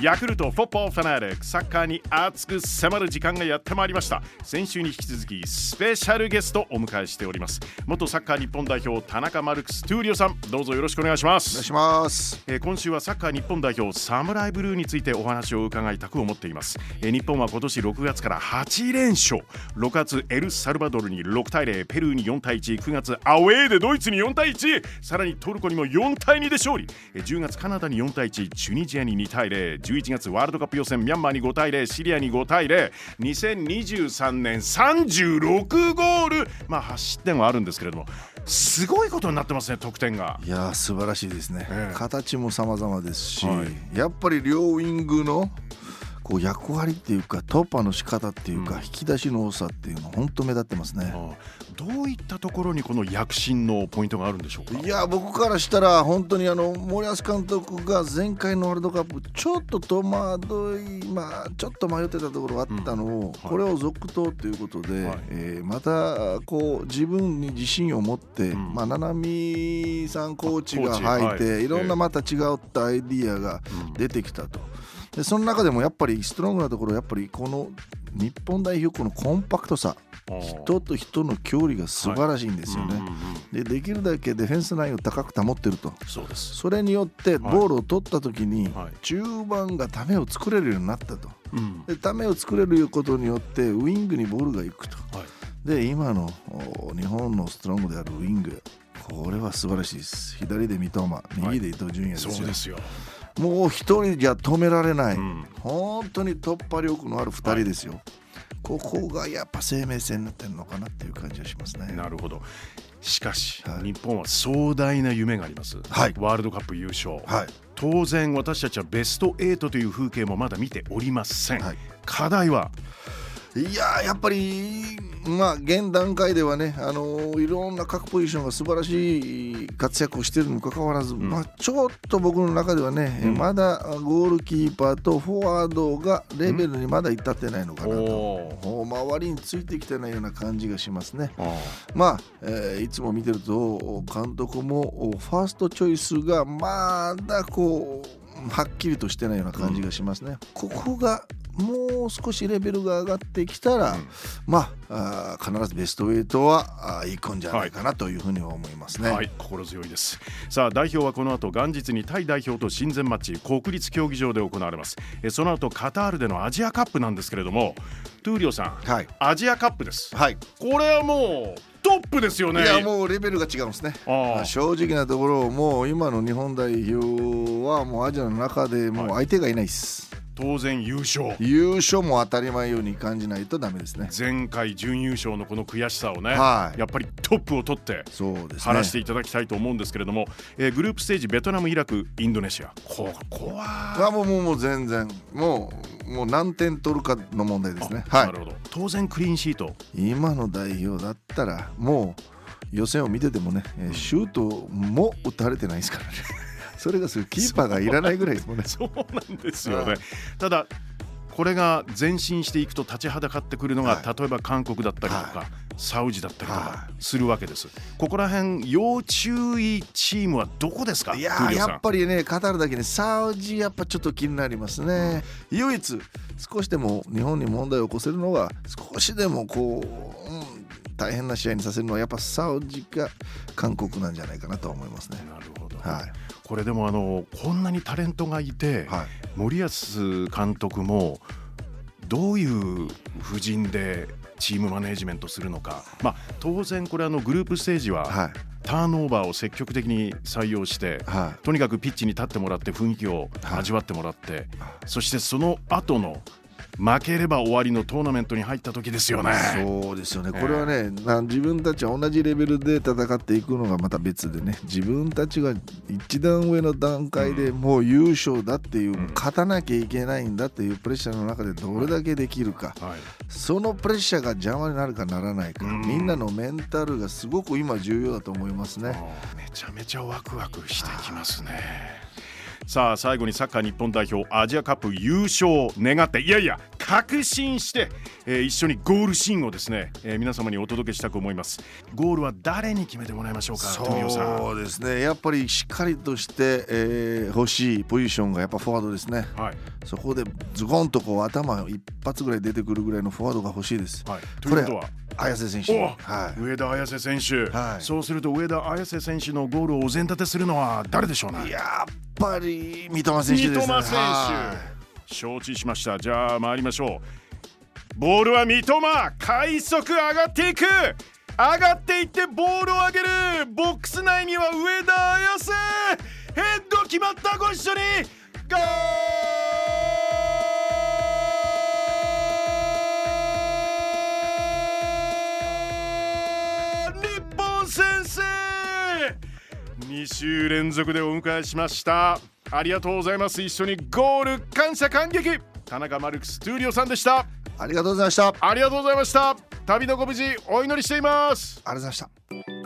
ヤクルトフォッポーファナリックサッカーに熱く迫る時間がやってまいりました。先週に引き続きスペシャルゲストをお迎えしております。元サッカー日本代表田中マルクストゥーリオさんどうぞよろしくお願いします。お願いします、えー今週はサッカー日本代表サムライブルーについてお話を伺いたく思っています、えー日本は今年6月から8連勝。6月エルサルバドルに6対0ペルーに4対19月アウェーでドイツに4対1さらにトルコにも4対2で勝利。えー10月カナダに4対1チュニジアに2対011月ワールドカップ予選ミャンマーに5対0シリアに5対02023年36ゴール。まあ8失点はあるんですけれどもすごいことになってますね得点が。いやー素晴らしいですね、ええ。形も様々ですし、はい。やっぱり両ウイングのこう役割っていうか突破の仕方っていうか、うん。引き出しの多さっていうの本当目立ってますね。どういったところにこの躍進のポイントがあるんでしょうか？いや僕からしたら本当にあの森保監督が前回のワールドカップちょっと戸惑いまあちょっと迷ってたところがあったのを、これを続投ということで、はい。えーまたこう自分に自信を持って、ん。まあ七海さんコーチが入って、はい。い、ろんなまた違ったアイディアが出てきたと。でその中でもやっぱりストロングなところやっぱりこの日本代表このコンパクトさ人と人の距離が素晴らしいんですよね。うんうんうんでできるだけディフェンスラインを高く保ってると。そうです。それによってボールを取った時にはい。中盤がためを作れるようになったと。うん。でためを作れることによってウイングにボールが行くと。はい。で今のお日本のストロングであるウイング。これは素晴らしいです。左で三笘右で伊東純也ですよ、そうですよもう一人じゃ止められない、うん。本当に突破力のある二人ですよ、ここがやっぱ生命線になってるのかなっていう感じがしますね。なるほど。しかし、はい。日本は壮大な夢があります、はい。ワールドカップ優勝、はい。当然私たちはベスト8という風景もまだ見ておりません、はい。課題はいやーやっぱりまあ現段階ではね、あのーいろんな各ポジションが素晴らしい活躍をしているにもかかわらず、まあ、ちょっと僕の中ではね、うん。まだゴールキーパーとフォワードがレベルにまだ至ってないのかなと、う周りについてきてないような感じがしますね。まあ、えーいつも見てると監督もファーストチョイスがまだこうはっきりとしてないような感じがしますね。ここがもう少しレベルが上がってきたら、うんまあ必ずベスト8はあー行くんじゃないかなというふうには思いますね。はい、心強いです。さあ、代表はこの後、元日にタイ代表と親善マッチ、国立競技場で行われます。えその後、カタールでのアジアカップなんですけれども、トゥーリオさん、はい、アジアカップです。はいこれはもうトップですよね。いやもうレベルが違うんですね。まあ正直なところもう今の日本代表はもうアジアの中でもう相手がいないです。当然優勝。優勝も当たり前ように感じないとダメですね。前回準優勝のこの悔しさをね、はいやっぱりトップを取ってそうですね。晴らしていただきたいと思うんですけれども、えーグループステージベトナムイラクインドネシアここはあもうもう全然もうもう何点取るかの問題ですね。はなるほど当然クリーンシートい。今の代表だったらもう予選を見ててもね、えーシュートも打たれてないですからね。それがすキーパーがいらないぐらいですもんね。そうなんですよね、はい。ただこれが前進していくと立ちはだかってくるのが、は例えば韓国だったりとか、はサウジだったりとかはするわけです、ここら辺要注意チームはどこですか？いややっぱりねカタールだけにサウジやっぱちょっと気になりますね。唯一少しでも日本に問題を起こせるのが少しでもこう、うん、大変な試合にさせるのはやっぱサウジか韓国なんじゃないかなと思いますね。なるほど、はいこれでもあのこんなにタレントがいて、はい。森保監督もどういう布陣でチームマネジメントするのか、まあ、当然これあのグループステージははい。ターンオーバーを積極的に採用して、はい。とにかくピッチに立ってもらって雰囲気を味わってもらって、そしてその後の負ければ終わりのトーナメントに入った時ですよね。そうですよね、これはね、な自分たちは同じレベルで戦っていくのがまた別でね、自分たちが一段上の段階でもう優勝だっていう、ん。勝たなきゃいけないんだっていうプレッシャーの中でどれだけできるか、はい。そのプレッシャーが邪魔になるかならないか、うん。みんなのメンタルがすごく今、重要だと思いますね。めちゃめちゃワクワクしてきますね。さあ最後にサッカー日本代表アジアカップ優勝を願っていやいや確信して、えー一緒にゴールシーンをですね、えー皆様にお届けしたく思います。ゴールは誰に決めてもらいましょうか富代さんそうですね。やっぱりしっかりとして、えー欲しいポジションがやっぱフォワードですね。はい、そこでズコンとこう頭一発ぐらい出てくるぐらいのフォワードが欲しいです。はい、ということは？綾瀬選手おはい。上田綺世選手、はい。そうすると上田綺世選手のゴールをお膳立てするのは誰でしょうね？やっぱり三笘選手ですね。三笘選手、は承知しました。じゃあ参りましょう。ボールは三笘快速上がっていく。上がっていってボールを上げる。ボックス内には上田綺世。ヘッド決まったご一緒に。ゴー2週連続でお迎えしました。ありがとうございます。一緒にゴール感謝感激。田中マルクストゥーリオさんでした。ありがとうございました。ありがとうありがとうございました。旅のご無事お祈りしています。ございました